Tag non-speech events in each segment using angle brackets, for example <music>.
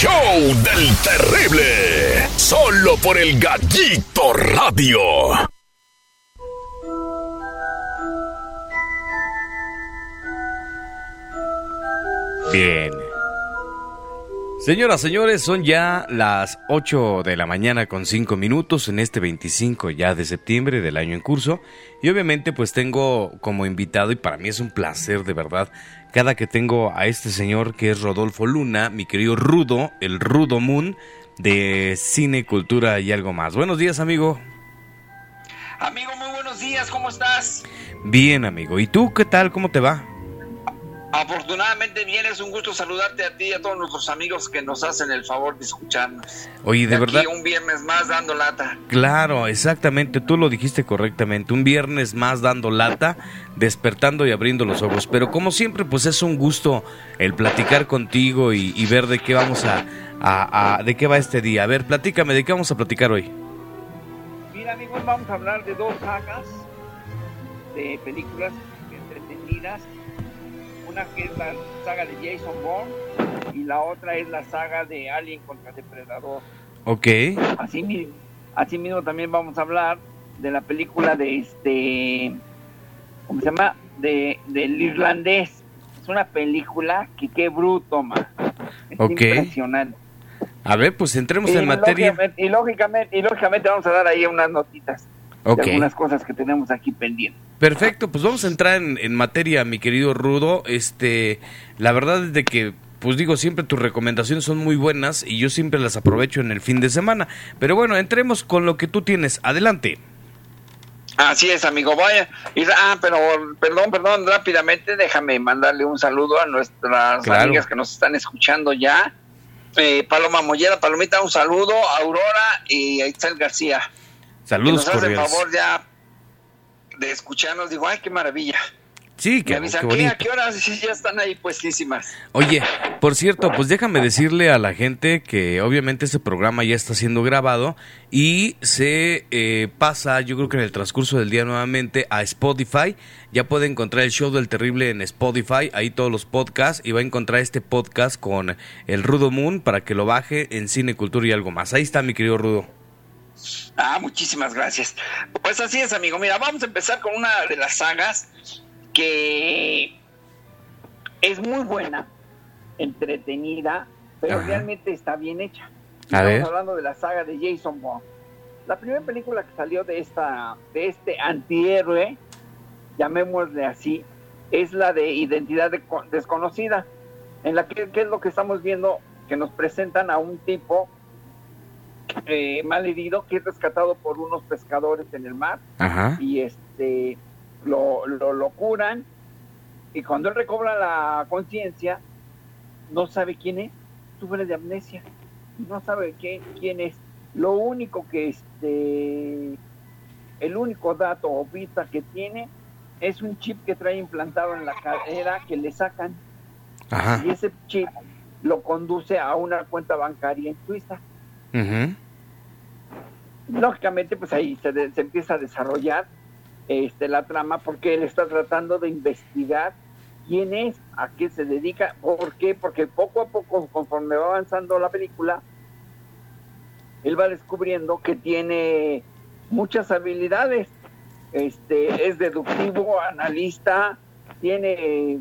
show del terrible. Solo por el Gallito Radio. Bien. Señoras, señores, son ya las 8 de la mañana con 5 minutos en este 25 ya de septiembre del año en curso. Y obviamente pues tengo como invitado, y para mí es un placer de verdad, cada que tengo a este señor que es Rodolfo Luna, mi querido Rudo, el Rudo Moon de Cine, Cultura y algo más. Buenos días, amigo. Amigo, muy buenos días, ¿cómo estás? Bien, amigo. ¿Y tú qué tal? ¿Cómo te va? Afortunadamente bien, es un gusto saludarte a ti y a todos nuestros amigos que nos hacen el favor de escucharnos. Oye, de verdad. un viernes más dando lata. Claro, exactamente, tú lo dijiste correctamente. Un viernes más dando lata, despertando y abriendo los ojos. Pero como siempre, pues es un gusto el platicar contigo y, y ver de qué vamos a, a- a- de qué va este día. A ver, platícame, ¿de qué vamos a platicar hoy? Mira, amigos, vamos a hablar de dos sagas de películas entretenidas. Una que es la saga de Jason Bourne y la otra es la saga de Alien contra Depredador. Ok, Así mismo, así mismo también vamos a hablar de la película de este, ¿cómo se llama? De, del irlandés. Es una película que qué bruto, ma. Es Ok. impresionante. a ver, pues entremos Y en materia. lógicamente- Y lógicamente, y lógicamente vamos a dar ahí unas notitas Ok, de algunas cosas que tenemos aquí pendientes. Perfecto, pues vamos a entrar en, en materia, mi querido Rudo. Este, la verdad es de que, pues digo, siempre tus recomendaciones son muy buenas y yo siempre las aprovecho en el fin de semana. Pero bueno, entremos con lo que tú tienes. Adelante. Así es, amigo. Vaya. Y, ah, pero perdón, perdón, rápidamente déjame mandarle un saludo a nuestras Claro. amigas que nos están escuchando ya. Eh, Paloma Mollera, Palomita, un saludo. Aurora y a Itzel García. Saludos que nos hacen favor ya de escucharnos. Digo, ay, qué maravilla. Sí, avisan, ¿qué? bonito. ¿A qué horas? Sí, ya están ahí puestísimas. Oye, por cierto, pues déjame decirle a la gente que obviamente este programa ya está siendo grabado y se eh, pasa, yo creo que en el transcurso del día nuevamente a Spotify. Ya puede encontrar el show del terrible en Spotify, ahí todos los podcasts y va a encontrar este podcast con el Rudo Moon para que lo baje en Cine, Cultura y algo más. Ahí está mi querido Rudo. Ah, muchísimas gracias. Pues así es, amigo. Mira, vamos a empezar con una de las sagas que es muy buena, entretenida, pero Ajá. realmente está bien hecha. A Estamos ver. hablando de la saga de Jason Bourne. La primera película que salió de esta, de este antihéroe, llamémosle así, es la de Identidad de- Desconocida, en la que ¿qué es lo que estamos viendo, que nos presentan a un tipo eh, mal herido que es rescatado por unos pescadores en el mar Ajá. y este lo, lo, lo curan y cuando él recobra la conciencia no sabe quién es, sufre de amnesia, no sabe qué, quién es. Lo único que este el único dato o pista que tiene es un chip que trae implantado en la cadera que le sacan Ajá. y ese chip lo conduce a una cuenta bancaria en Suiza. Lógicamente pues ahí se empieza a desarrollar este la trama porque él está tratando de investigar quién es, a qué se dedica, por qué, porque poco a poco conforme va avanzando la película él va descubriendo que tiene muchas habilidades, este es deductivo, analista, tiene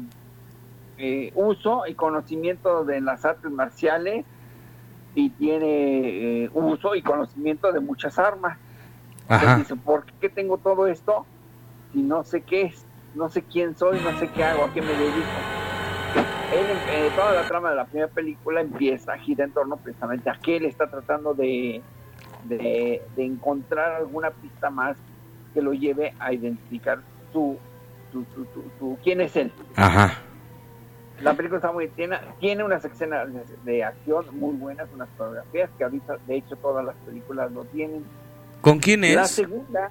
eh, uso y conocimiento de las artes marciales y tiene eh, uso y conocimiento de muchas armas. Entonces Ajá. dice, ¿por qué tengo todo esto si no sé qué es? No sé quién soy, no sé qué hago, a qué me dedico. Él, eh, toda la trama de la primera película empieza a girar en torno precisamente a que él está tratando de, de, de encontrar alguna pista más que lo lleve a identificar su, su, su- su- su- quién es él. Ajá. La película está muy tiene, tiene unas escenas de, acción muy buenas, unas fotografías que ahorita de hecho todas las películas lo tienen. ¿Con quién La es? segunda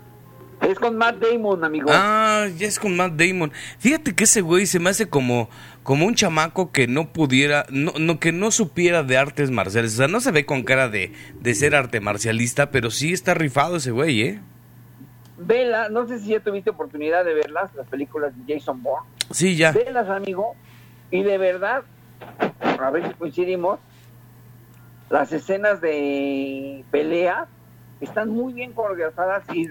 es con Matt Damon, amigo. Ah, ya es con Matt Damon. Fíjate que ese güey se me hace como, como un chamaco que no pudiera, no, no, que no supiera de artes marciales. O sea, no se ve con cara de, de ser arte marcialista, pero sí está rifado ese güey, ¿eh? Vela, no sé si ya tuviste oportunidad de verlas, las películas de Jason Bourne. Sí, ya. Velas, amigo, y de verdad, a ver si coincidimos, las escenas de pelea están muy bien coreografiadas y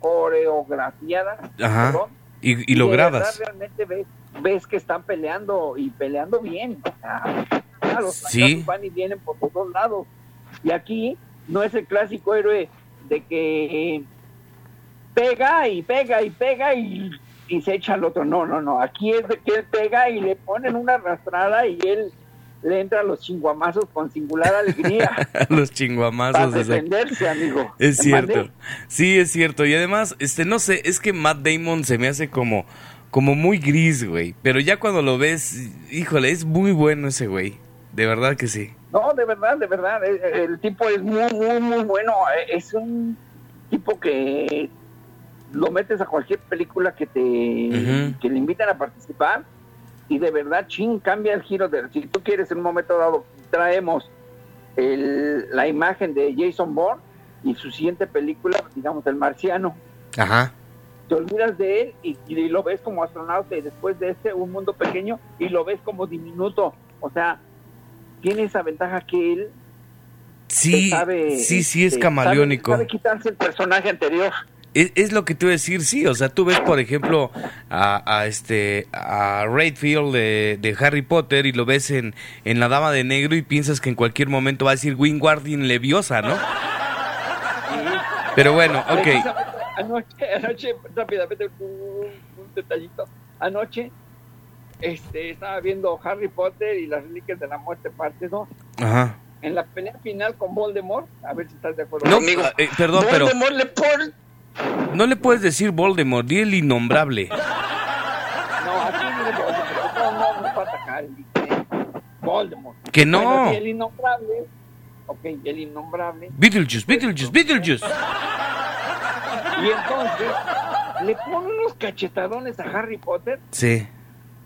coreografiadas. Y, logradas. realmente ves, ves, que están peleando y peleando bien. los sí. van y vienen por todos lados. Y aquí no es el clásico héroe de que pega y pega y pega y, y se echa al otro. No, no, no. Aquí es de que él pega y le ponen una arrastrada y él le entra a los chinguamazos con singular alegría. <laughs> los chinguamazos. Para defenderse, amigo. Es cierto. Sí, es cierto. Y además, este, no sé, es que Matt Damon se me hace como, como muy gris, güey. Pero ya cuando lo ves, híjole, es muy bueno ese güey. De verdad que sí. No, de verdad, de verdad. El, tipo es muy, muy, muy bueno. Es un tipo que lo metes a cualquier película que te que le invitan a participar y de verdad, ching, cambia el giro de... Si tú quieres en un momento dado, traemos la imagen de Jason Bourne y su siguiente película, digamos, El Marciano. Ajá. Te olvidas de él y, lo ves como astronauta y después de este, Un Mundo Pequeño, y lo ves como diminuto. O sea, tiene esa ventaja que él... Sí, sí, sí es este, camaleónico. sabe quitarse el personaje anterior. Es, lo que te iba a decir, sí, o sea, tú ves, por ejemplo, a, este a Redfield de, de, Harry Potter y lo ves en, en La Dama de Negro y piensas que en cualquier momento va a decir Wingardium Leviosa, ¿no? Pero bueno, ok. Anoche, anoche rápidamente, un, detallito. Anoche este, estaba viendo Harry Potter y las reliquias de la muerte parte 2. Ajá. En la pelea final con Voldemort, a ver si estás de acuerdo. No, conmigo. Eh, perdón, pero... Voldemort le pone no le puedes decir Voldemort, di el innombrable. No, aquí no, no, no para atacar, Voldemort. Que no. el innombrable. Ok, el innombrable. Beetlejuice, Beetlejuice, Beetlejuice. Y entonces le pone unos cachetadones a Harry Potter. Sí.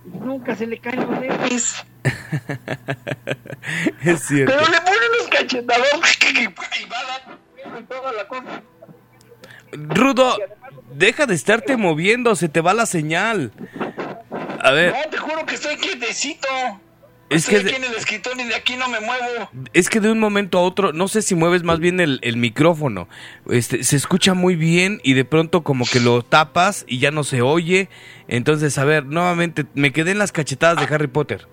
nunca se le caen los lentes. es cierto. Pero le pone unos cachetadones y va a dar toda la cosa. Rudo, deja de estarte moviendo, se te va la señal. A ver. No, te juro que estoy quietecito. Es que aquí en el escritorio y de aquí no me muevo. Es que de un momento a otro, no sé si mueves más bien el, micrófono. Este, se escucha muy bien y de pronto como que lo tapas y ya no se oye. Entonces, a ver, nuevamente, me quedé en las cachetadas de Harry Potter.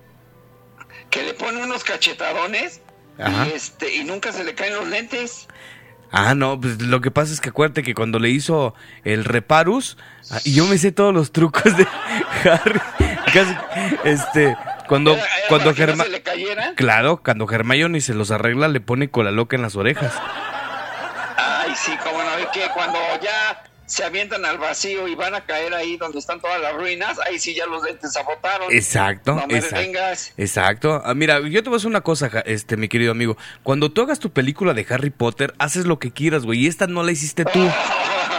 Que le pone unos cachetadones Y, este, y nunca se le caen los lentes. Ah, no, pues lo que pasa es que acuérdate que cuando le hizo el Reparus, ah, y yo me sé todos los trucos de <laughs> Harry, este, cuando, cuando Claro, cuando Hermione se los arregla, le pone cola loca en las orejas. Ay, sí, como no, que cuando ya se avientan al vacío y van a caer ahí donde están todas las ruinas, ahí sí ya los dentes agotaron. Exacto, no me exacto. Exacto. Ah, mira, yo te voy a decir una cosa, este, mi querido amigo. Cuando tú hagas tu película de Harry Potter, haces lo que quieras, güey, y esta no la hiciste tú. <laughs>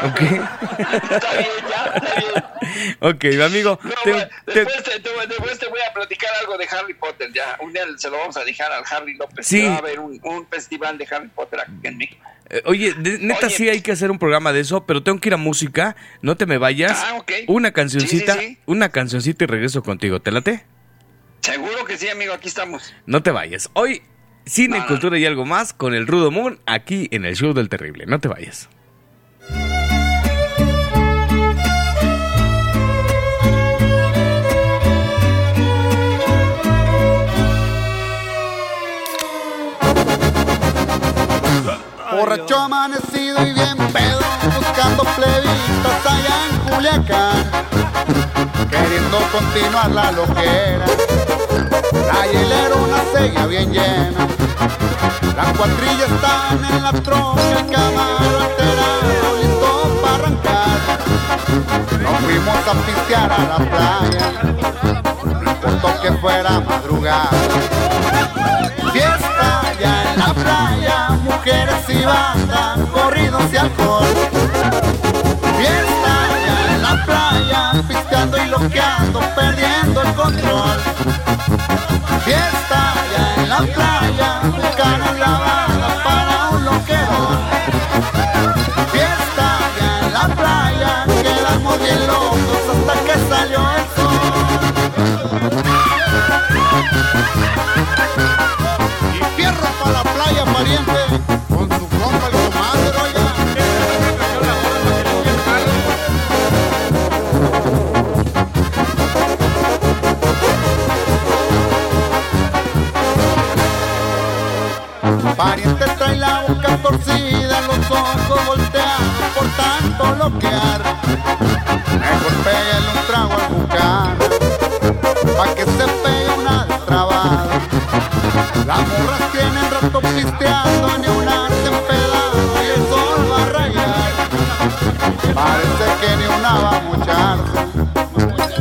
¿Ok? está bien, ya, está bien. ok, amigo. después, te, después, te, voy a platicar algo de Harry Potter, ya. Un día se lo vamos a dejar al Harry López. Sí. Va a haber un, un festival de Harry Potter aquí en México. Eh, oye, neta sí hay que hacer un programa de eso, pero tengo que ir a música, no te me vayas. Ah, Una cancioncita, una cancioncita y regreso contigo, ¿te late? Seguro que sí, amigo, aquí estamos. No te vayas. Hoy, cine, cultura y algo más con el Rudo Moon aquí en el Show del Terrible. No te vayas. Borracho amanecido y bien pedo, buscando plebitas allá en Culiacán, queriendo continuar la loquera. La hielera una sella bien llena, las cuatrillas están en la troca, el camaro alterado, listo para arrancar. Nos fuimos a pistear a la playa, no que fuera madrugada. Fiesta ya en la playa, mujeres y banda, corridos y alcohol. Fiesta ya en la playa, piscando y loqueando, perdiendo el control. Fiesta ya en la playa, buscando lavada para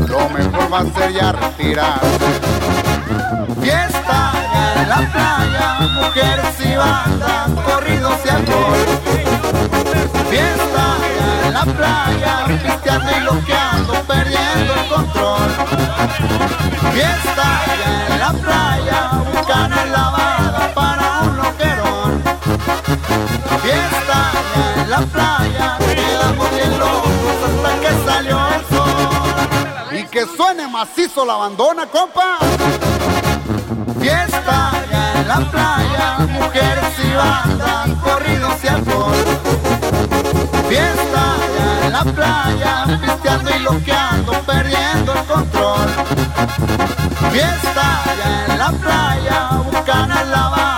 lo mejor va a ser ya retirarse. Fiesta en la playa, mujeres y bandas, corridos y alcohol. Fiesta en la playa, pisteando y loqueando, perdiendo el control. Fiesta en la playa, buscando para un loquerón. Fiesta en la playa, quedamos bien locos hasta que salió el sol. Y que suene macizo la bandona, compa. Fiesta en la playa, mujeres y bandas, corridos y alcohol. Fiesta en la playa, pisteando y loqueando, perdiendo el control. Fiesta en la playa, buscando lavada para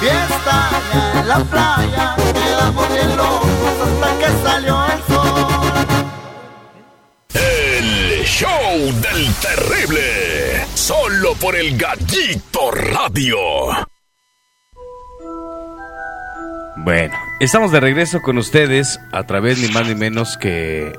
Fiesta en la playa, quedamos bien locos hasta que salió el sol. El show del terrible. Solo por el Gallito Radio. Bueno, estamos de regreso con ustedes a través ni más ni menos que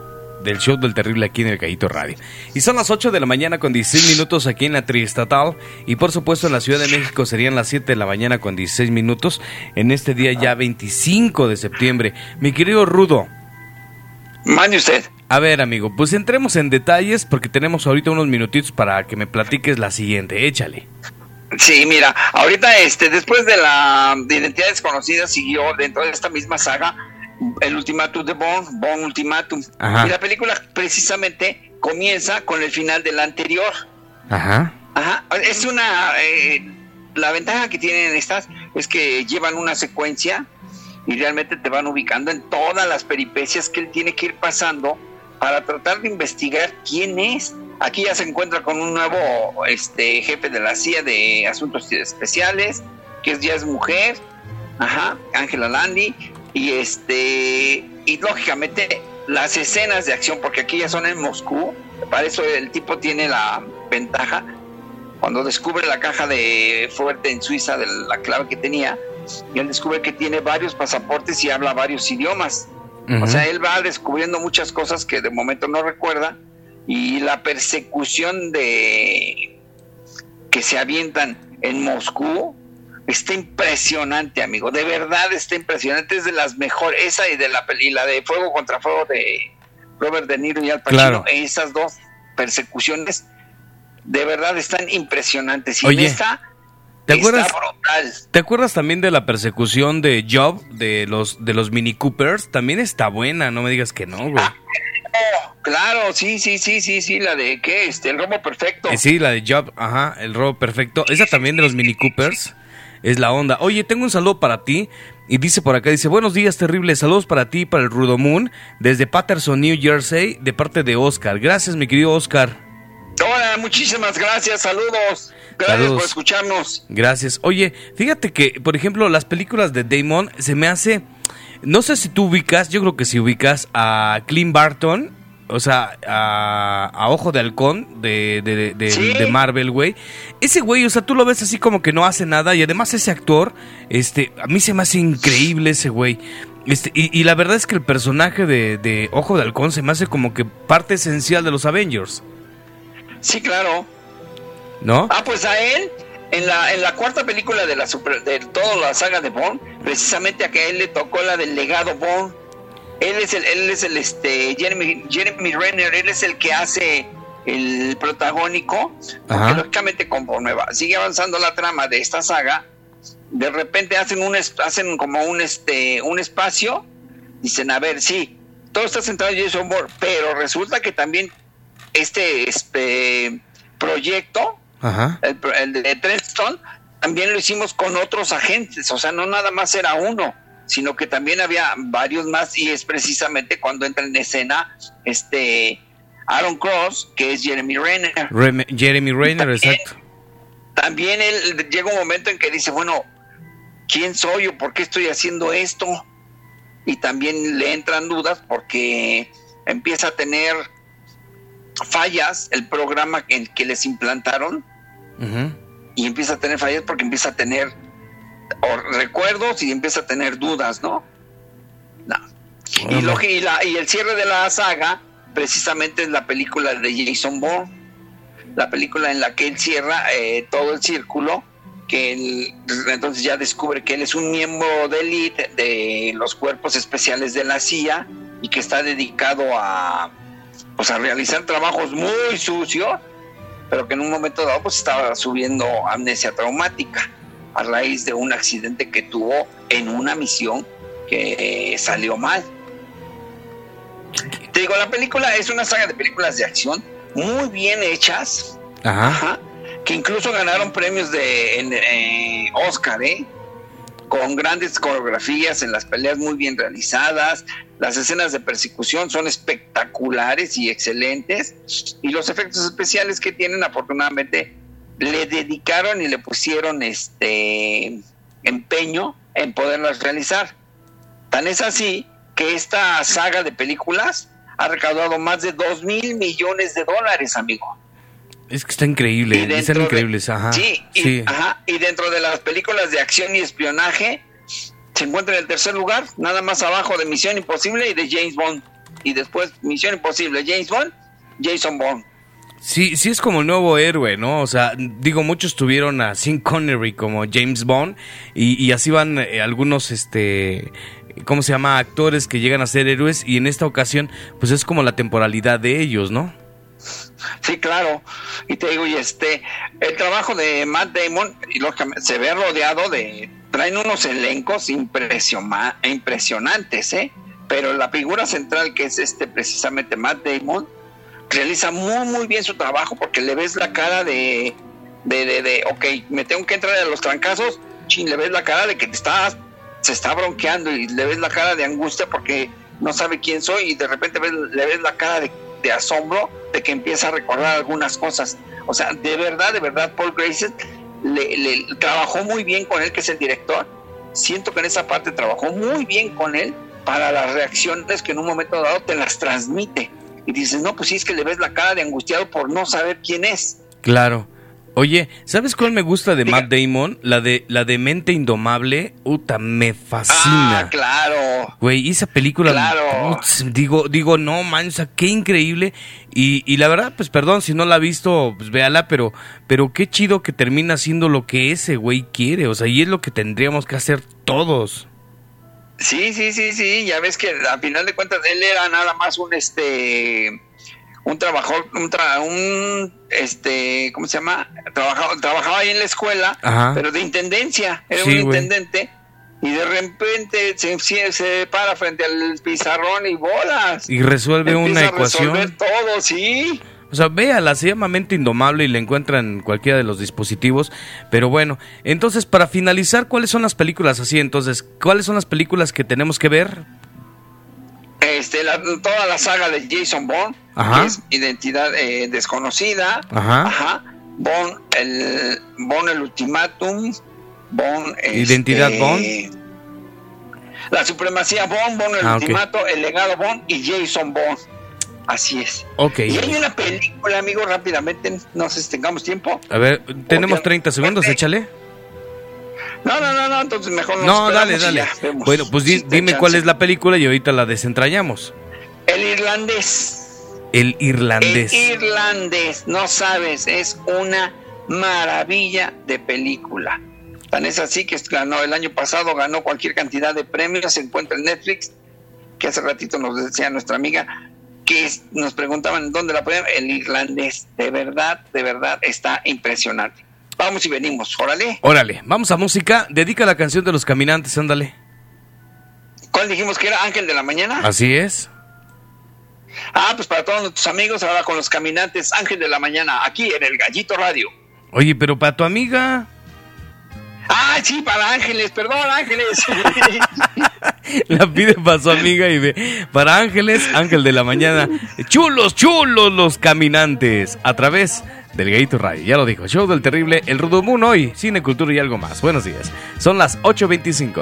del show del terrible aquí en el Gallito Radio. Y son las 8 de la mañana con 16 minutos aquí en la Triestatal y por supuesto en la Ciudad de México serían las 7 de la mañana con 16 minutos en este día ya 25 de septiembre. Mi querido Rudo, Mande usted. a ver amigo, pues entremos en detalles porque tenemos ahorita unos minutitos para que me platiques la siguiente, échale. Sí, mira, ahorita este, después de la de Identidad Desconocida siguió dentro de esta misma saga el Ultimátum de Bond, Bond Ultimátum. Ajá. Y la película precisamente comienza con el final de la anterior. Ajá. Ajá, es una... eh, la ventaja que tienen estas es que llevan una secuencia y realmente te van ubicando en todas las peripecias que él tiene que ir pasando para tratar de investigar quién es. Aquí ya se encuentra con un nuevo este, jefe de la CIA de Asuntos Especiales, que es, ya es mujer, ajá, Ángela Landi, y este, y lógicamente las escenas de acción, porque aquí ya son en Moscú, para eso el tipo tiene la ventaja, cuando descubre la caja de fuerte en Suiza de la clave que tenía, y él descubre que tiene varios pasaportes y habla varios idiomas. O sea, él va descubriendo muchas cosas que de momento no recuerda y la persecución de que se avientan en Moscú está impresionante, amigo. De verdad está impresionante. Es de las mejores. Esa y de la peli, la de Fuego contra Fuego de Robert De Niro y Al Pacino. Claro. Esas dos persecuciones de verdad están impresionantes. Y Oye, esta ¿Te está acuerdas? brutal. ¿Te acuerdas también de la persecución de Job de los de los Mini Coopers? También está buena, no me digas que no, güey. Oh, claro, sí, sí, sí, sí, sí, la de qué, este, el robo perfecto. Eh, sí, la de Job, ajá, el robo perfecto. Esa también de los Mini Coopers es la onda. Oye, tengo un saludo para ti. Y dice por acá, dice, buenos días, terribles. Saludos para ti, para el Rudo Moon, desde Patterson, New Jersey, de parte de Oscar. Gracias, mi querido Oscar. Hola, muchísimas gracias, saludos. Gracias Saludos. por escucharnos. Gracias. Oye, fíjate que, por ejemplo, las películas de Damon se me hace. No sé si tú ubicas, yo creo que si ubicas a Clint Barton, o sea, a, a Ojo de Halcón de, de, de- Sí. de Marvel, güey. Ese güey, o sea, tú lo ves así como que no hace nada y además ese actor, este, a mí se me hace increíble ese güey. Este, y, y la verdad es que el personaje de, de Ojo de Halcón se me hace como que parte esencial de los Avengers, Sí, claro. ¿no? Ah, pues a él, en la, en la cuarta película de la super, de toda la saga de Bond, precisamente a que él le tocó la del legado Bond. Él es el, él es el este Jeremy, Jeremy Renner, él es el que hace el protagónico, porque lógicamente conforme va, sigue avanzando la trama de esta saga, de repente hacen un hacen como un este un espacio, dicen a ver, sí, todo está centrado en Jason Bourne, pero resulta que también este este proyecto Ajá. el, el de Trenton, también lo hicimos con otros agentes, o sea, no nada más era uno, sino que también había varios más y es precisamente cuando entra en escena este Aaron Cross, que es Jeremy Renner. Rem- Jeremy Renner, También. exacto. también él llega un momento en que dice, bueno, ¿quién soy o por qué estoy haciendo esto? Y también le entran dudas porque empieza a tener fallas el programa en que les implantaron y empieza a tener fallas porque empieza a tener recuerdos y empieza a tener dudas, ¿no? Y, lo, y, la, y el cierre de la saga precisamente es la película de Jason Bourne, la película en la que él cierra eh, todo el círculo, que él, entonces ya descubre que él es un miembro de élite de los cuerpos especiales de la CIA y que está dedicado a, pues, a realizar trabajos muy sucios, pero que en un momento dado pues estaba subiendo amnesia traumática a raíz de un accidente que tuvo en una misión que salió mal. Te digo, la película es una saga de películas de acción muy bien hechas, que incluso ganaron premios de en, Oscar, ¿eh? con grandes coreografías en las peleas muy bien realizadas, las escenas de persecución son espectaculares y excelentes, y los efectos especiales que tienen afortunadamente le dedicaron y le pusieron este empeño en poderlas realizar. Tan es así que esta saga de películas ha recaudado más de 2 mil millones de dólares, amigo. Es que está increíble, están increíbles, ajá. Sí, y, Ajá, y dentro de las películas de acción y espionaje se encuentra en el tercer lugar, nada más abajo de Misión Imposible y de James Bond. Y después Misión Imposible, James Bond, Jason Bond. Sí, sí es como el nuevo héroe, ¿no? O sea, digo, muchos tuvieron a Sean Connery como James Bond y, así van eh, algunos, este, ¿cómo se llama? Actores que llegan a ser héroes y en esta ocasión, pues es como la temporalidad de ellos, ¿no? Sí, claro. Y te digo, y este, el trabajo de Matt Damon, y se ve rodeado de, traen unos elencos impresionantes, ¿eh? Pero la figura central que es este, precisamente Matt Damon, realiza muy, muy bien su trabajo porque le ves la cara de, de, de, de ok, me tengo que entrar a los trancazos, chin, le ves la cara de que te estás se está bronqueando y le ves la cara de angustia porque no sabe quién soy y de repente le ves la cara de, asombro de que empieza a recordar algunas cosas. O sea, de verdad, de verdad, Paul Grace le, trabajó muy bien con él, que es el director. Siento que en esa parte trabajó muy bien con él para las reacciones que en un momento dado te las transmite. Y dices, no, pues sí es que le ves la cara de angustiado por no saber quién es. Claro. Oye, ¿sabes cuál me gusta de Matt Damon? La de la de Mente Indomable. Uta, me fascina. Ah, claro. Güey, esa película. Claro. digo, digo, no, man, o sea, qué increíble. Y, y la verdad, pues perdón, si no la ha visto, pues véala, pero, pero qué chido que termina haciendo lo que ese güey quiere. O sea, y es lo que tendríamos que hacer todos. Sí, sí, sí, sí. Ya ves que a final de cuentas él era nada más un este un trabajador, un, un este, ¿cómo se llama? Trabajaba, trabajaba ahí en la escuela, pero de intendencia, era un intendente, y de repente se, se, para frente al pizarrón y bolas. Y resuelve una ecuación. resolver todo, sí. O sea, véala, se llama Mente Indomable y la encuentra en cualquiera de los dispositivos. Pero bueno, entonces para finalizar, ¿cuáles son las películas así? Entonces, ¿cuáles son las películas que tenemos que ver este, toda la saga de Jason Bourne, que es Identidad eh, Desconocida, Ajá. Bond, el, Bond el Ultimátum. Identidad este, Bond. La Supremacía Bond, Bond el ah, Ultimato, El Legado Bond y Jason Bond. Así es. Ok. Y hay una película, amigo, rápidamente, no sé si tengamos tiempo. A ver, tenemos 30 segundos, échale. No, no, no, no, entonces mejor No, dale, dale. Bueno, pues dime cuál es la película y ahorita la desentrañamos. El irlandés. El irlandés. El irlandés, no sabes, es una maravilla de película. Tan es así que ganó el año pasado, ganó cualquier cantidad de premios, se encuentra en Netflix, que hace ratito nos decía nuestra amiga, que nos preguntaban dónde la podían, el irlandés, de verdad, de verdad, está impresionante. Vamos y venimos, órale. Órale, vamos a música. Dedica la canción de los caminantes, ándale. ¿Cuál dijimos que era Ángel de la Mañana? Así es. Ah, pues para todos nuestros amigos, ahora con los caminantes, Ángel de la Mañana, aquí en el Gallito Radio. Oye, pero para tu amiga. Ah, sí, para Ángeles, perdón, Ángeles. <laughs> <laughs> La pide para su amiga y ve. Para Ángeles, Ángel de la Mañana. Chulos, chulos los caminantes. A través del Gayito Radio. Ya lo dijo. Show del terrible. El Rudo hoy. Cine, cultura y algo más. Buenos días. Son las 8.25.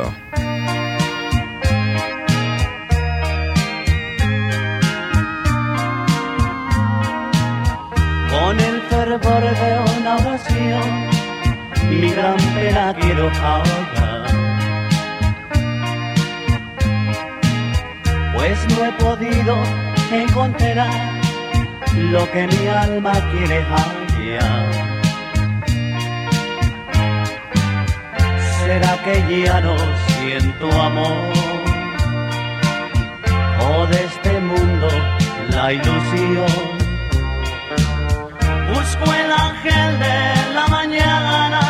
Con el fervor de una oración, mi gran pena quiero. Pues no he podido encontrar lo que mi alma quiere hallar. ¿Será que ya no siento amor? ¿O de este mundo la ilusión? Busco el ángel de la mañana,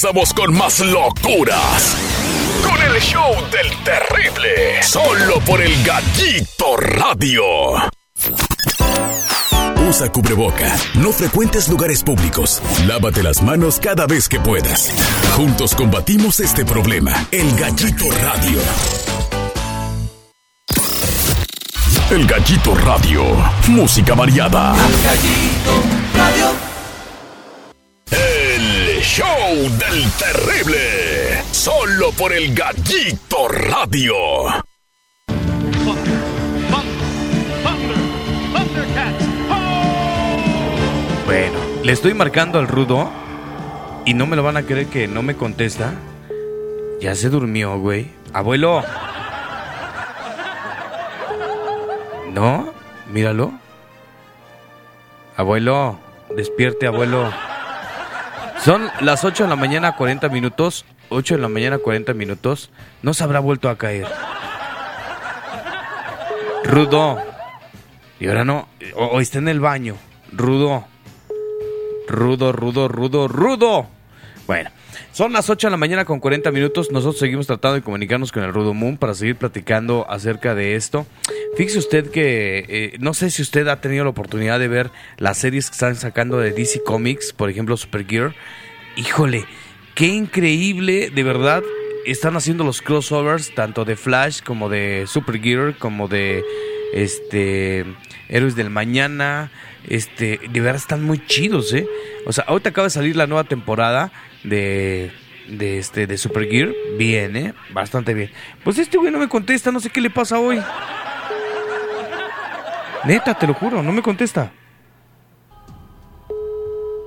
regresamos con más locuras. Con el show del terrible. Solo por el Gallito Radio. Usa cubreboca. No frecuentes lugares públicos. Lávate las manos cada vez que puedas. Juntos combatimos este problema. El Gallito Radio. El Gallito Radio. Música variada. El show del terrible. Solo por el Gallito Radio. Bueno, le estoy marcando al rudo y no me lo van a creer que no me contesta. Ya se durmió, güey. Abuelo. ¿No? Míralo. Abuelo, despierte, abuelo. Son las 8 de la mañana, 40 minutos. 8 de la mañana, 40 minutos. No se habrá vuelto a caer. Rudo. Y ahora no. O, o está en el baño. Rudo. Rudo, rudo, rudo, rudo. Bueno, son las 8 de la mañana con 40 minutos. Nosotros seguimos tratando de comunicarnos con el Rudo Moon para seguir platicando acerca de esto. Fíjese usted que eh, no sé si usted ha tenido la oportunidad de ver las series que están sacando de DC Comics, por ejemplo Supergear. Híjole, qué increíble, de verdad. Están haciendo los crossovers tanto de Flash como de Supergear, como de este Héroes del Mañana. Este, de verdad están muy chidos, ¿eh? O sea, ahorita acaba de salir la nueva temporada de de este de Supergear, bien, ¿eh? Bastante bien. Pues este güey no me contesta, no sé qué le pasa hoy. Neta, te lo juro, no me contesta.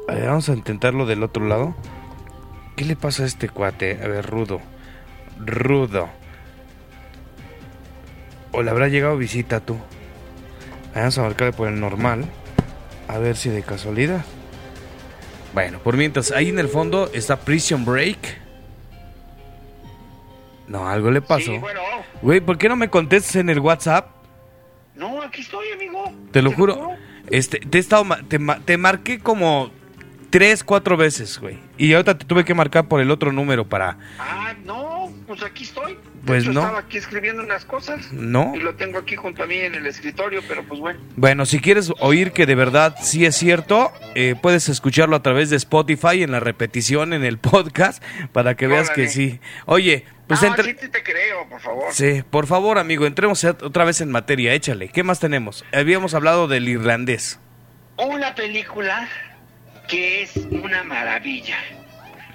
A ver, vamos a intentarlo del otro lado. ¿Qué le pasa a este cuate? A ver, rudo. Rudo. ¿O le habrá llegado visita tú? Vamos a marcarle por el normal. A ver si de casualidad. Bueno, por mientras, ahí en el fondo está Prison Break. No, algo le pasó. Sí, bueno. Güey, ¿por qué no me contestas en el WhatsApp? No, aquí estoy, amigo. Te lo juro. Este, te he estado, te, te marqué como tres, cuatro veces, güey. Y ahorita te tuve que marcar por el otro número para... Ah, no, pues aquí estoy. Pues hecho, no. Estaba aquí escribiendo unas cosas. No. Y lo tengo aquí junto a mí en el escritorio, pero pues bueno. Bueno, si quieres oír que de verdad sí es cierto, eh, puedes escucharlo a través de Spotify en la repetición en el <laughs> podcast para que veas que Órale. sí. Oye, pues ah, entre... sí te creo, por favor. Sí, por favor, amigo, entremos otra vez en materia, échale. ¿Qué más tenemos? Habíamos hablado del irlandés. Una película que es una maravilla.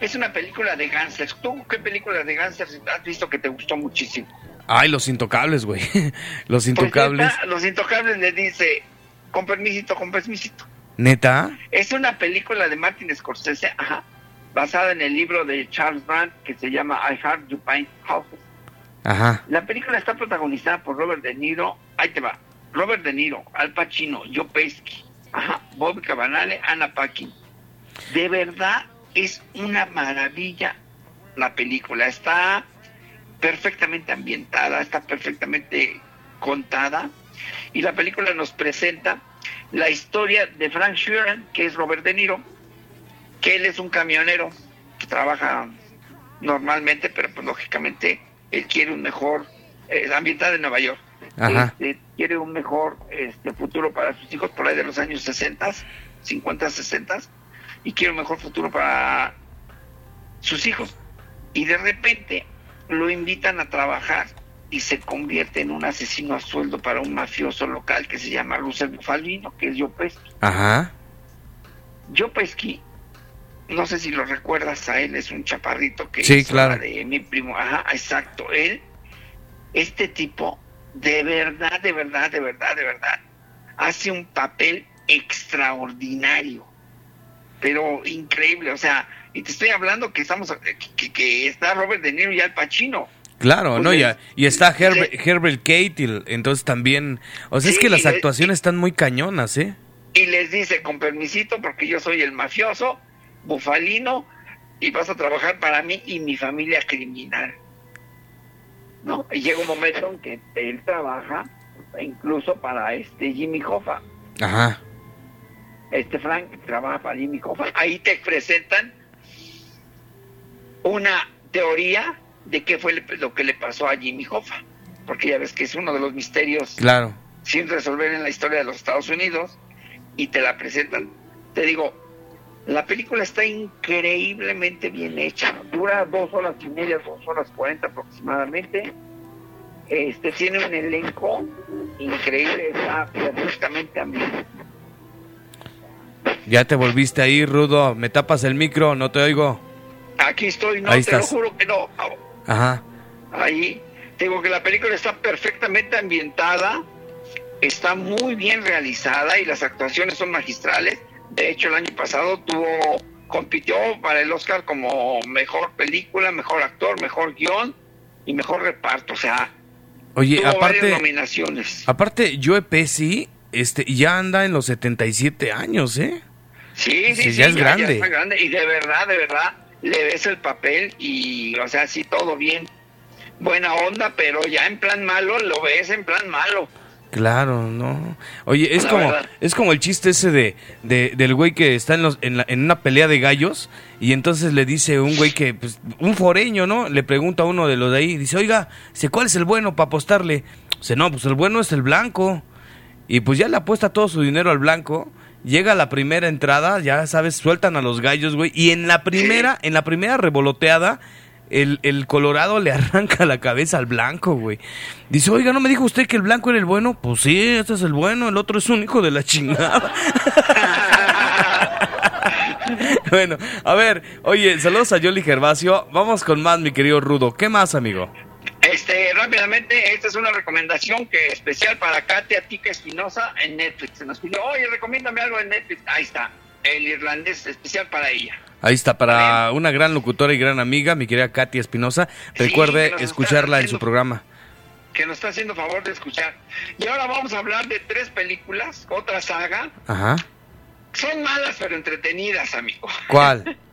Es una película de gánsteres. ¿Tú qué película de gánsteres has visto que te gustó muchísimo? Ay, los intocables, güey. <laughs> Los Pues intocables. neta, los Intocables le dice, con permisito, con permisito. ¿Neta? Es una película de Martin Scorsese, ajá, basada en el libro de Charles Brandt que se llama I Heart You Paint Houses. Ajá. La película está protagonizada por Robert De Niro, ahí te va, Robert De Niro, Al Pacino, Joe Pesci, ajá, Bobby Cannavale, Anna Paquin. De verdad es una maravilla la película, está perfectamente ambientada, está perfectamente contada y la película nos presenta la historia de Frank Sheeran, que es Robert De Niro, que él es un camionero que trabaja normalmente, pero pues lógicamente él quiere un mejor, eh, ambientada en Nueva York, Ajá. Este, quiere un mejor este, futuro para sus hijos por ahí de los años 60, 50, 60, y quiere un mejor futuro para sus hijos. Y de repente lo invitan a trabajar y se convierte en un asesino a sueldo para un mafioso local que se llama Russell Bufalino, que es Joe Pesci. Ajá. No sé si lo recuerdas a él, es un chaparrito que Sí, hizo claro. la de mi primo. Ajá, exacto. Él, este tipo, de verdad, de verdad, de verdad, de verdad, hace un papel extraordinario, pero increíble. O sea, y te estoy hablando que estamos, que, que está Robert De Niro y Al Pacino. Claro, Pues ¿no? le- Y, está Herbert, Herbert Cahill, entonces también... O sea, es Sí, que las actuaciones están muy cañonas, ¿eh? y les dice con permisito porque yo soy el mafioso bufalino y vas a trabajar para mí y mi familia criminal no y llega un momento en que él trabaja incluso para este Jimmy Hoffa Ajá. Este Frank trabaja para Jimmy Hoffa ahí te presentan una teoría de qué fue lo que le pasó a Jimmy Hoffa porque ya ves que es uno de los misterios Claro. sin resolver en la historia de los Estados Unidos y te la presentan. Te digo, la película está increíblemente bien hecha. Dura dos horas y media, dos horas cuarenta aproximadamente. Este tiene un elenco increíble, está perfectamente ambientado. Ya te volviste ahí, Rudo. Me tapas el micro, no te oigo. Aquí estoy, no Ahí te lo estás. juro que no. Ajá. Ahí digo que la película está perfectamente ambientada, está muy bien realizada y las actuaciones son magistrales. De hecho, el año pasado tuvo compitió para el Oscar como mejor película, mejor actor, mejor guion y mejor reparto. O sea, Oye, tuvo varias aparte, nominaciones. aparte, Joe Pesci, este, ya anda en los 77 años, ¿eh? Sí, sí, Sí, sí, ya es grande. está grande. Y de verdad, de verdad, le ves el papel y, o sea, sí, todo bien. Buena onda, pero ya en plan malo, lo ves en plan malo. Claro, no. Oye, es La como verdad. es como el chiste ese de, de- del güey que está en, los, en, la- en una pelea de gallos y entonces le dice un güey que, pues, un foreño, ¿no? Le pregunta a uno de los de ahí, dice, oiga, ¿cuál es el bueno para apostarle? Dice, no, pues el bueno es el blanco. Y pues ya le apuesta todo su dinero al blanco. Llega la primera entrada, ya sabes, sueltan a los gallos, güey. Y en la primera, en la primera revoloteada, el, el colorado le <laughs> arranca la cabeza al blanco, güey. Dice, oiga, ¿no me dijo usted que el blanco era el bueno? Pues sí, este es el bueno, el otro es un hijo de la chingada. <laughs> bueno, a ver, oye, saludos a Yoli Gervasio. Vamos con más, mi querido Rudo. ¿Qué más, amigo? Rápidamente, esta es una recomendación que especial para Katia Tica Espinosa en Netflix. Se nos pidió, oye, recomiéndame algo en Netflix. Ahí está, el irlandés especial para ella. Ahí está, para una gran locutora y gran amiga, mi querida Katy Espinosa. Recuerde escucharla en su programa. que nos está haciendo favor de escuchar. Y ahora vamos a hablar de tres películas, otra saga. Ajá. Son malas pero entretenidas, amigo. ¿Cuál? <laughs>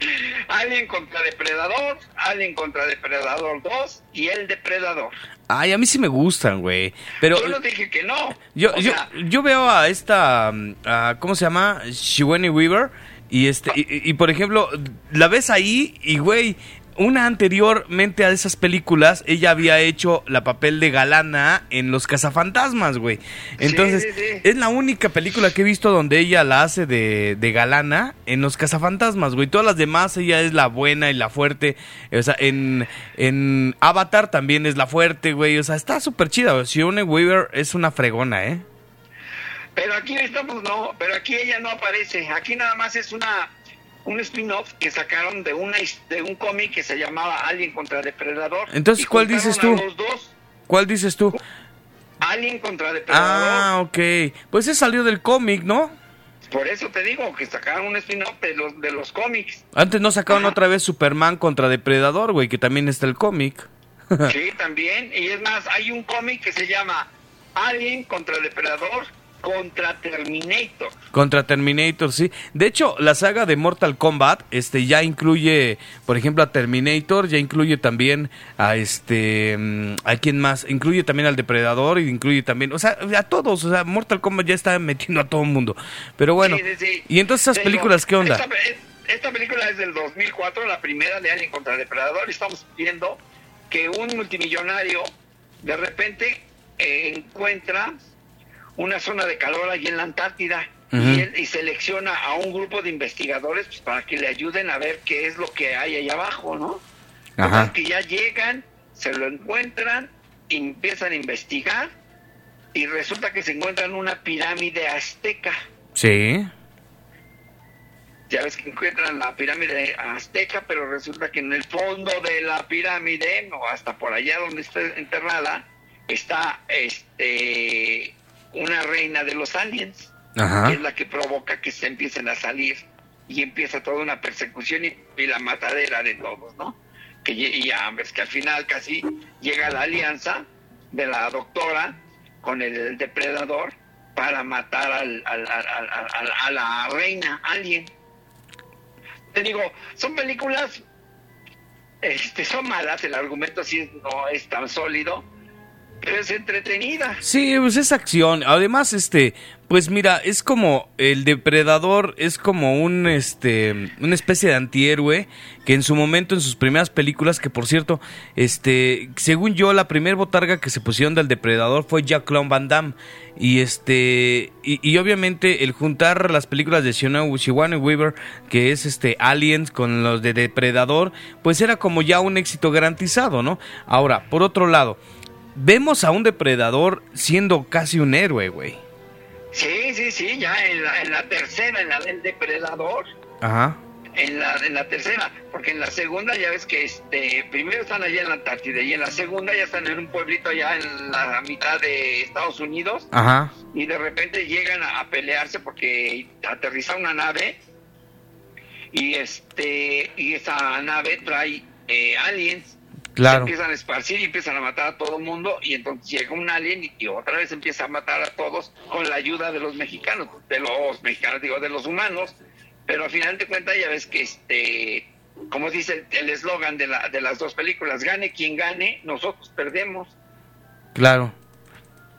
<laughs> Alien contra Depredador, Alien contra Depredador 2 y El Depredador. Ay, a mí sí me gustan, güey. Pero Yo no dije que no. yo, yo, sea, yo veo a esta, mm, a- ¿cómo se llama? Shiweni Weaver. Y este, y, y- y, por ejemplo, la ves ahí y güey, una anteriormente a esas películas, ella había hecho la papel de galana en Los Cazafantasmas, güey. Entonces, sí, sí. es la única película que he visto donde ella la hace de, de galana en Los Cazafantasmas, güey. Todas las demás ella es la buena y la fuerte. O sea, en, en Avatar también es la fuerte, güey. O sea, está súper chida. Sione Weaver es una fregona, ¿eh? Pero aquí estamos, no, pero aquí ella no aparece. Aquí nada más es una un spin-off que sacaron de una de un cómic que se llamaba Alien contra Depredador. Entonces, ¿cuál dices tú? Los dos, ¿Cuál dices tú? Alien contra Depredador. Ah, ok. Pues ese salió del cómic, ¿no? Por eso te digo que sacaron un spin-off de los de los cómics. Antes no sacaron Ajá. otra vez Superman contra Depredador, güey, que también está el cómic. <laughs> Sí, también. Y es más, hay un cómic que se llama Alien contra Depredador contra Terminator. Contra Terminator, sí. De hecho, la saga de Mortal Kombat este ya incluye, por ejemplo, a Terminator, ya incluye también a este mm, a quién más, incluye también al Depredador y incluye también, o sea, a todos, o sea, Mortal Kombat ya está metiendo a todo el mundo. Pero bueno, Sí, sí, sí. y entonces esas películas, ¿qué onda? Esta, es- esta película es del 2004, la primera de Alien contra Depredador. y Estamos viendo que un multimillonario de repente eh, encuentra una zona de calor allí en la Antártida y, él- y selecciona a un grupo de investigadores pues, para que le ayuden a ver qué es lo que hay allá abajo, ¿no? Ajá. Que ya llegan, se lo encuentran, empiezan a investigar y resulta que se encuentran una pirámide azteca. Sí. Ya ves que encuentran la pirámide azteca, pero resulta que en el fondo de la pirámide, o hasta por allá donde está enterrada, está este una reina de los aliens, Ajá. que es la que provoca que se empiecen a salir y empieza toda una persecución y, y la matadera de todos, ¿no? Que y ya ves que al final casi llega la alianza de la doctora con el depredador para matar al- al- a la reina alien. Te digo, son películas, este, son malas, el argumento sí no es tan sólido, es entretenida. Sí, pues es acción. Además, este, pues mira, es como el depredador, es como un, este, una especie de antihéroe que en su momento, en sus primeras películas, que por cierto, este, según yo, la primer botarga que se pusieron del depredador fue Jack Clown Van Damme. Y este, y, obviamente el juntar las películas de Sigourney Weaver, que es este Aliens con los de Depredador, pues era como ya un éxito garantizado, ¿no? Ahora, por otro lado, vemos a un depredador siendo casi un héroe, güey. Sí, sí, sí, ya en la, en la tercera, en la del depredador, Ajá. en la, en la tercera, porque en la segunda ya ves que este, primero están allá en la Antártida y en la segunda ya están en un pueblito allá en la mitad de Estados Unidos Ajá. y de repente llegan a, a pelearse porque aterriza una nave y este y esa nave trae eh, aliens Claro. se empiezan a esparcir y empiezan a matar a todo el mundo y entonces llega un alien y, y otra vez empieza a matar a todos con la ayuda de los mexicanos, de los mexicanos, digo, de los humanos, pero al final de cuentas ya ves que este, como dice el eslogan de, la, de las dos películas, gane quien gane, nosotros perdemos. Claro.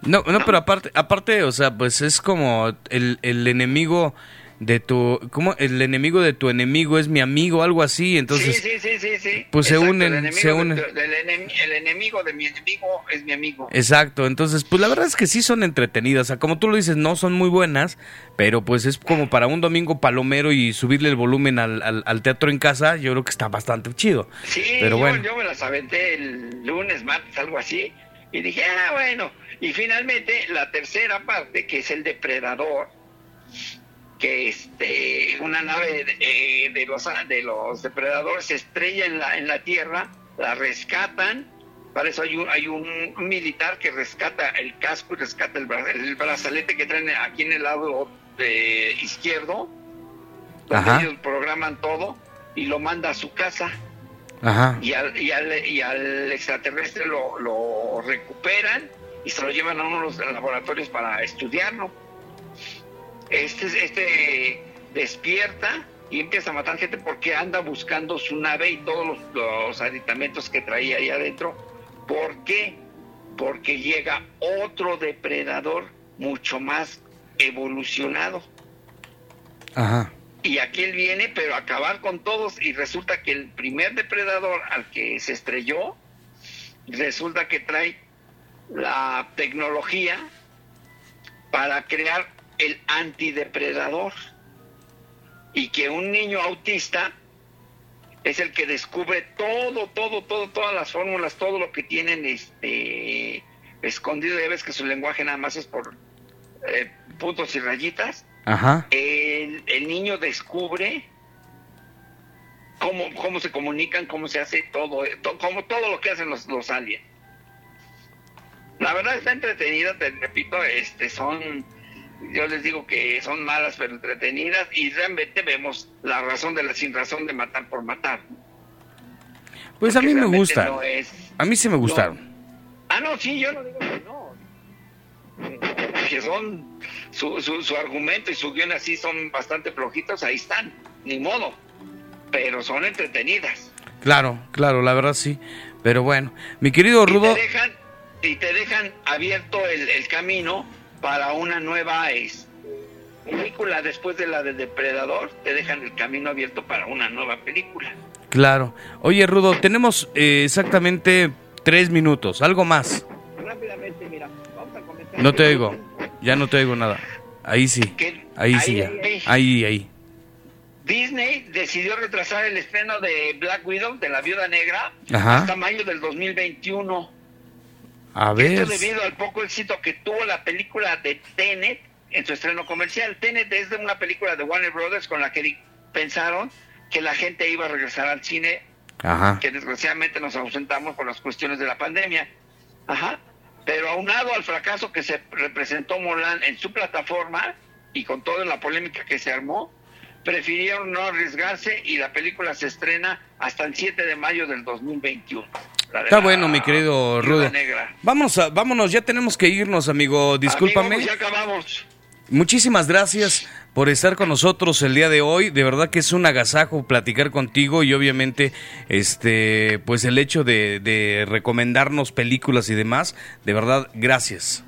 No, no, pero aparte, aparte, o sea, pues es como el, el enemigo de tu, ¿cómo? El enemigo de tu enemigo es mi amigo, algo así, entonces, sí, sí, sí, sí, pues se unen, el enemigo se de unen. enem- el enemigo de mi enemigo es mi amigo. exacto, entonces, pues la verdad es que sí son entretenidas, o sea, como tú lo dices, no son muy buenas, pero pues es como para un domingo palomero y subirle el volumen al, al, al teatro en casa, yo creo que está bastante chido. Sí, pero yo, bueno. yo me las aventé el lunes, martes, algo así, y dije, ah, bueno. Y finalmente, la tercera parte, que es el depredador, que este, una nave de, eh, de los, de los depredadores se estrella en la, en la tierra, la rescatan, para eso hay un, hay un militar que rescata el casco y rescata el, bra- el brazalete que traen aquí en el lado de izquierdo, Ajá. ellos programan todo y lo manda a su casa Ajá. y al, y al, y al extraterrestre lo, lo recuperan y se lo llevan a uno de los laboratorios para estudiarlo. Este, este despierta y empieza a matar gente porque anda buscando su nave y todos los, los aditamentos que traía ahí adentro. ¿Por qué? Porque llega otro depredador mucho más evolucionado. Ajá. Y aquí él viene, pero a acabar con todos. Y resulta que el primer depredador al que se estrelló, resulta que trae la tecnología para crear el antidepredador. Y que un niño autista es el que descubre todo, todo, todo, todas las fórmulas, todo lo que tienen este escondido. Ya ves que su lenguaje nada más es por eh, puntos y rayitas Ajá. el, el niño descubre cómo, cómo se comunican, cómo se hace todo, eh, to- como todo lo que hacen los, los aliens. La verdad está entretenida, te repito, este son, yo les digo que son malas pero entretenidas y realmente vemos la razón de la sin razón de matar por matar. Pues a mí me gusta. no es- A mí sí me gustaron. Ah, no, sí, yo no digo que no. Que son, su, su, su argumento y su guion así son bastante flojitos, ahí están, ni modo. Pero son entretenidas. Claro, claro, la verdad sí. Pero bueno, mi querido Y Rudo, te dejan, y te dejan abierto el, el camino para una nueva es, película después de la de Depredador, te dejan el camino abierto para una nueva película. claro. Oye, Rudo, tenemos eh, exactamente tres minutos, algo más. Rápidamente, mira, vamos a comentar. No te oigo, ya no te oigo nada. Ahí sí, ¿Qué? ahí sí, Ahí, ya. ahí. Ahí, ahí. Disney decidió retrasar el estreno de Black Widow, de la Viuda Negra, Ajá. hasta mayo del 2021. A ver. Esto debido al poco éxito que tuvo la película de Tenet en su estreno comercial. Tenet es de una película de Warner Brothers con la que pensaron que la gente iba a regresar al cine, Ajá. que desgraciadamente nos ausentamos por las cuestiones de la pandemia. Ajá. Pero aunado al fracaso que se representó Mulan en su plataforma y con toda la polémica que se armó, prefirieron no arriesgarse y la película se estrena hasta el 7 de mayo del 2021. La Está la bueno, mi querido Rudo. Vamos a, vámonos, ya tenemos que irnos, amigo. Discúlpame. Amigo, ya acabamos. Muchísimas gracias por estar con nosotros el día de hoy. De verdad que es un agasajo platicar contigo y obviamente este pues el hecho de, de recomendarnos películas y demás. De verdad, gracias.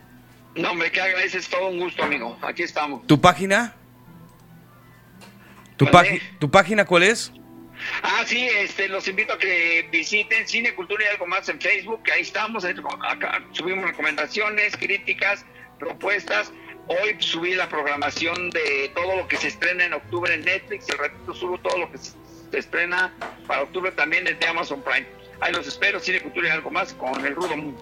No, me que agradeces todo un gusto, amigo. Aquí estamos. ¿Tu página? ¿Tu, Vale. ¿Tu página cuál es? Ah, sí, este, los invito a que visiten Cine, Cultura y algo más en Facebook. Ahí estamos, acá subimos recomendaciones, críticas, propuestas. Hoy subí la programación de todo lo que se estrena en octubre en Netflix. El ratito subo todo lo que se estrena para octubre también desde Amazon Prime. Ahí los espero, Cine, Cultura y algo más con el Rudo Moon.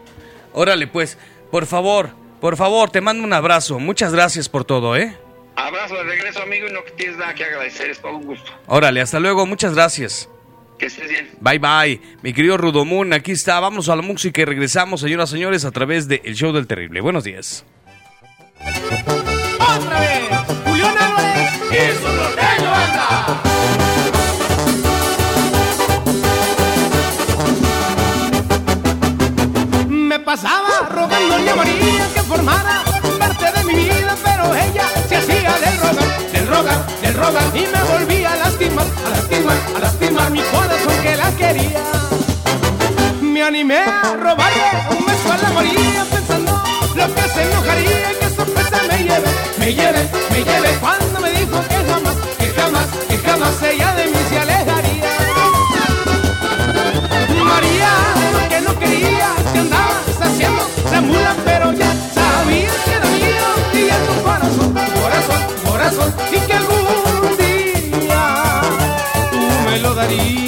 Órale, pues, por favor, por favor, te mando un abrazo. Muchas gracias por todo, ¿eh? Abrazo de regreso, amigo, y no tienes nada que agradecer, es todo un gusto. Órale, hasta luego, muchas gracias. Que estés bien. Bye bye, mi querido Rudomun, aquí está, vamos a la música y regresamos, señoras y señores, a través de El Show del Terrible. Buenos días. Otra vez, Julián Álvarez y su norteño banda. Me pasaba rogándole a María que formara de mi vida, pero ella se hacía del rogar, del rogar, del rogar y me volvía a lastimar, a lastimar, a lastimar mi corazón que la quería. Me animé a robarle un beso a la moría pensando lo que se enojaría y qué sorpresa me lleve, me lleve, me lleve cuando me dijo que jamás, que jamás, que jamás ella de mí y que algún día tú me lo darías.